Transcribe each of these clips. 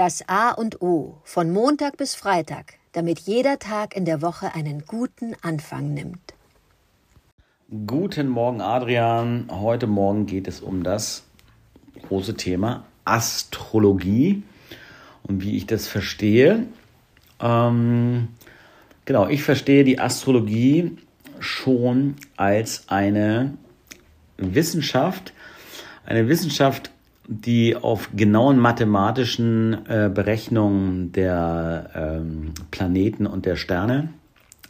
Das A und O von Montag bis Freitag, damit jeder Tag in der Woche einen guten Anfang nimmt. Guten Morgen, Adrian. Heute Morgen geht es um das große Thema Astrologie und wie ich das verstehe. Ähm, genau, ich verstehe die Astrologie schon als eine Wissenschaft, eine Wissenschaft, die auf genauen mathematischen äh, Berechnungen der ähm, Planeten und der Sterne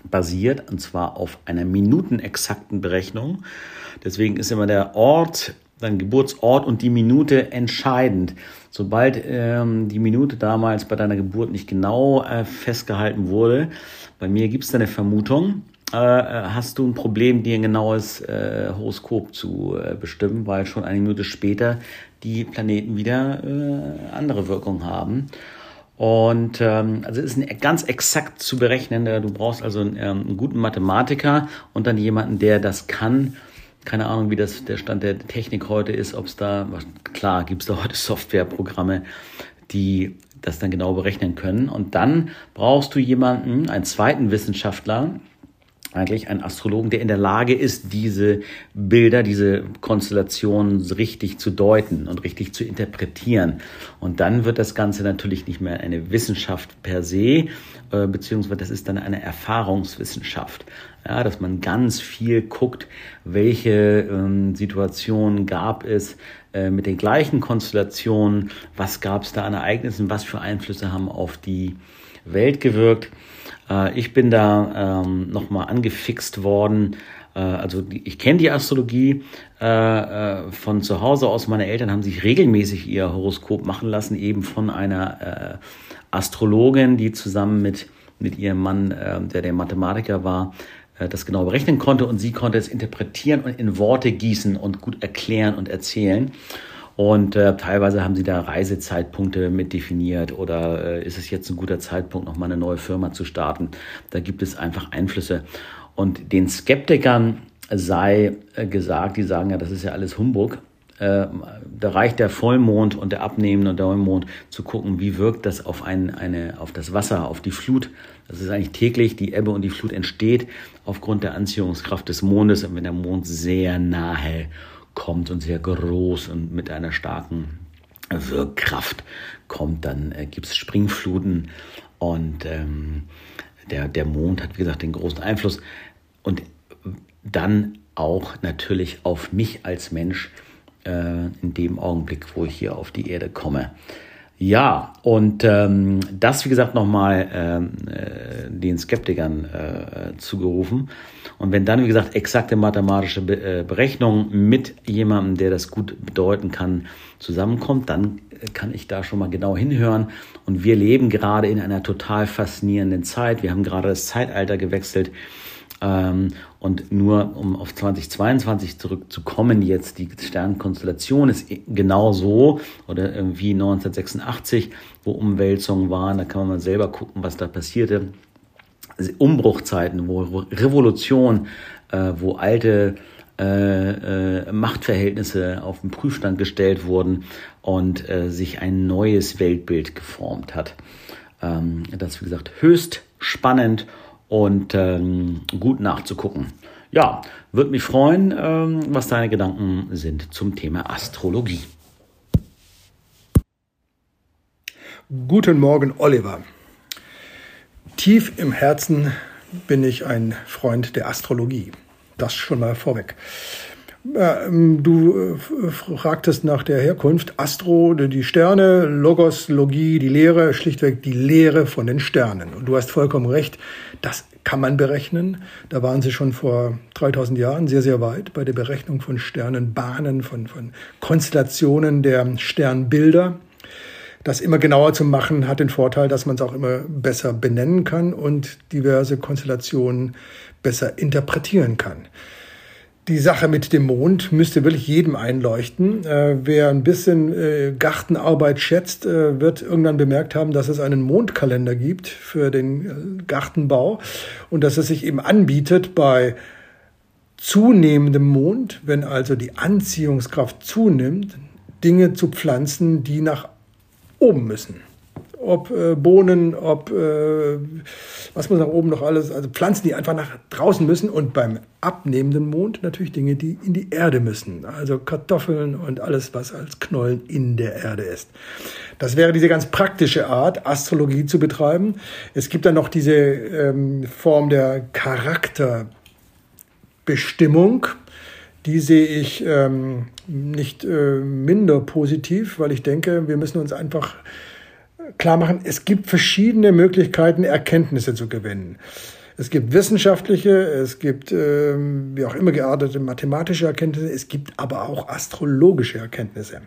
basiert, und zwar auf einer minutenexakten Berechnung. Deswegen ist immer der Ort, dein Geburtsort und die Minute entscheidend. Sobald ähm, die Minute damals bei deiner Geburt nicht genau äh, festgehalten wurde, bei mir gibt es eine Vermutung, äh, äh, hast du ein Problem, dir ein genaues äh, Horoskop zu äh, bestimmen, weil schon eine Minute später die Planeten wieder äh, andere Wirkungen haben. Und ähm, also es ist ganz exakt zu berechnen. Du brauchst also einen, ähm, einen guten Mathematiker und dann jemanden, der das kann. Keine Ahnung, wie das der Stand der Technik heute ist, ob es da, klar, gibt es da heute Softwareprogramme, die das dann genau berechnen können. Und dann brauchst du jemanden, einen zweiten Wissenschaftler, eigentlich ein Astrologen, der in der Lage ist, diese Bilder, diese Konstellationen richtig zu deuten und richtig zu interpretieren. Und dann wird das Ganze natürlich nicht mehr eine Wissenschaft per se, äh, beziehungsweise das ist dann eine Erfahrungswissenschaft. Ja, dass man ganz viel guckt, welche ähm, Situationen gab es äh, mit den gleichen Konstellationen, was gab es da an Ereignissen, was für Einflüsse haben auf die Welt gewirkt. Äh, ich bin da ähm, nochmal angefixt worden. Äh, also ich kenne die Astrologie äh, äh, von zu Hause aus. Meine Eltern haben sich regelmäßig ihr Horoskop machen lassen, eben von einer Astrologin, die zusammen mit, mit ihrem Mann, der der Mathematiker war, das genau berechnen konnte und sie konnte es interpretieren und in Worte gießen und gut erklären und erzählen. Und äh, teilweise haben sie da Reisezeitpunkte mit definiert oder äh, ist es jetzt ein guter Zeitpunkt, nochmal eine neue Firma zu starten. Da gibt es einfach Einflüsse. Und den Skeptikern sei äh, gesagt, die sagen ja, das ist ja alles Humbug. Äh, da reicht der Vollmond und der abnehmende und der Neumond zu gucken, wie wirkt das auf, ein, eine, auf das Wasser, auf die Flut. Das ist eigentlich täglich, die Ebbe und die Flut entsteht aufgrund der Anziehungskraft des Mondes. Und wenn der Mond sehr nahe kommt und sehr groß und mit einer starken Wirkkraft kommt, dann äh, gibt es Springfluten. Und ähm, der, der Mond hat, wie gesagt, den großen Einfluss. Und dann auch natürlich auf mich als Mensch äh, in dem Augenblick, wo ich hier auf die Erde komme. Ja, und ähm, das, wie gesagt, nochmal ähm, äh, den Skeptikern äh, zugerufen. Und wenn dann, wie gesagt, exakte mathematische Be äh, Berechnungen mit jemandem, der das gut bedeuten kann, zusammenkommt, dann äh, kann ich da schon mal genau hinhören. Und wir leben gerade in einer total faszinierenden Zeit. Wir haben gerade das Zeitalter gewechselt. Ähm, und nur um auf 2022 zurückzukommen, jetzt die Sternkonstellation ist genau so oder wie 1986, wo Umwälzungen waren, da kann man mal selber gucken, was da passierte. Umbruchzeiten, wo Revolution, äh, wo alte äh, äh, Machtverhältnisse auf den Prüfstand gestellt wurden und äh, sich ein neues Weltbild geformt hat. Ähm, das, wie gesagt, höchst spannend und ähm, gut nachzugucken. Ja, würde mich freuen, ähm, was deine Gedanken sind zum Thema Astrologie. Guten Morgen, Oliver. Tief im Herzen bin ich ein Freund der Astrologie. Das schon mal vorweg. Ähm, du äh, fragtest nach der Herkunft. Astro, die Sterne, Logos, Logie, die Lehre, schlichtweg die Lehre von den Sternen. Und du hast vollkommen recht, das kann man berechnen. Da waren sie schon vor 3000 Jahren sehr, sehr weit bei der Berechnung von Sternenbahnen, von, von Konstellationen der Sternbilder. Das immer genauer zu machen, hat den Vorteil, dass man es auch immer besser benennen kann und diverse Konstellationen besser interpretieren kann die Sache mit dem Mond müsste wirklich jedem einleuchten. Äh, wer ein bisschen äh, Gartenarbeit schätzt, äh, wird irgendwann bemerkt haben, dass es einen Mondkalender gibt für den äh, Gartenbau und dass es sich eben anbietet bei zunehmendem Mond, wenn also die Anziehungskraft zunimmt, Dinge zu pflanzen, die nach oben müssen. Ob äh, Bohnen, ob äh, was muss nach oben noch alles, also Pflanzen, die einfach nach draußen müssen und beim abnehmenden Mond natürlich Dinge, die in die Erde müssen, also Kartoffeln und alles, was als Knollen in der Erde ist. Das wäre diese ganz praktische Art, Astrologie zu betreiben. Es gibt dann noch diese ähm, Form der Charakterbestimmung. Die sehe ich ähm, nicht äh, minder positiv, weil ich denke, wir müssen uns einfach klar machen, es gibt verschiedene Möglichkeiten, Erkenntnisse zu gewinnen. Es gibt wissenschaftliche, es gibt ähm, wie auch immer geartete mathematische Erkenntnisse, es gibt aber auch astrologische Erkenntnisse.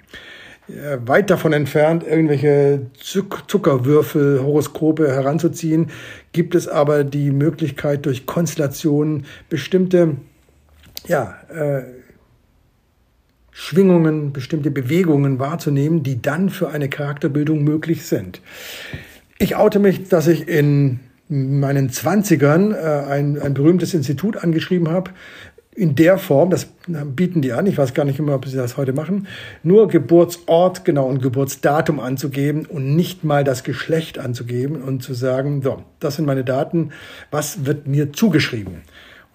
Ja, weit davon entfernt, irgendwelche Zuckerwürfel, Horoskope heranzuziehen, gibt es aber die Möglichkeit, durch Konstellationen bestimmte ja, äh, Schwingungen, bestimmte Bewegungen wahrzunehmen, die dann für eine Charakterbildung möglich sind. Ich oute mich, dass ich in meinen Zwanzigern äh, ein, ein berühmtes Institut angeschrieben habe, in der Form, das bieten die an, ich weiß gar nicht immer, ob sie das heute machen, nur Geburtsort genau und Geburtsdatum anzugeben und nicht mal das Geschlecht anzugeben und zu sagen, so, das sind meine Daten, was wird mir zugeschrieben?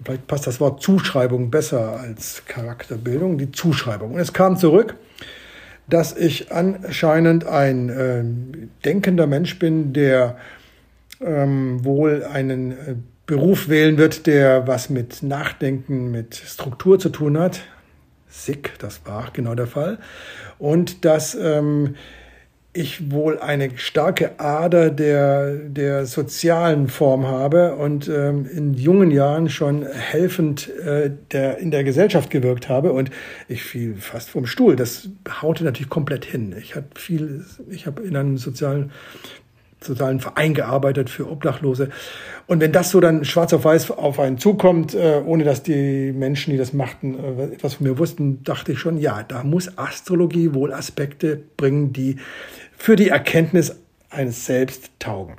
Vielleicht passt das Wort Zuschreibung besser als Charakterbildung, die Zuschreibung. Und es kam zurück, dass ich anscheinend ein äh, denkender Mensch bin, der ähm, wohl einen äh, Beruf wählen wird, der was mit Nachdenken, mit Struktur zu tun hat. Sick, das war genau der Fall. Und dass ähm, ich wohl eine starke Ader der, der sozialen Form habe und ähm, in jungen Jahren schon helfend äh, der, in der Gesellschaft gewirkt habe und ich fiel fast vom Stuhl. Das haute natürlich komplett hin. Ich habe viel, ich habe in einem sozialen sozialen Verein gearbeitet für Obdachlose. Und wenn das so dann schwarz auf weiß auf einen zukommt, äh, ohne dass die Menschen, die das machten, äh, etwas von mir wussten, dachte ich schon, ja, da muss Astrologie wohl Aspekte bringen, die für die Erkenntnis eines Selbst taugen.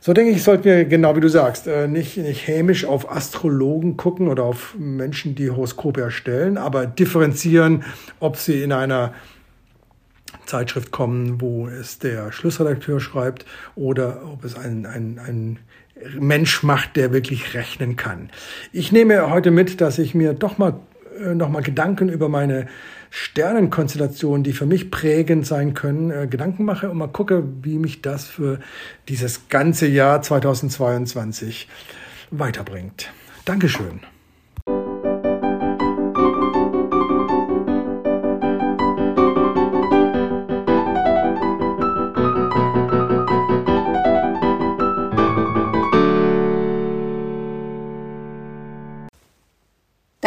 So denke ich, sollten wir, genau wie du sagst, äh, nicht, nicht hämisch auf Astrologen gucken oder auf Menschen, die Horoskope erstellen, aber differenzieren, ob sie in einer Zeitschrift kommen, wo es der Schlussredakteur schreibt oder ob es ein, ein, ein Mensch macht, der wirklich rechnen kann. Ich nehme heute mit, dass ich mir doch mal äh, noch mal Gedanken über meine Sternenkonstellationen, die für mich prägend sein können, äh, Gedanken mache und mal gucke, wie mich das für dieses ganze Jahr 2022 weiterbringt. Dankeschön.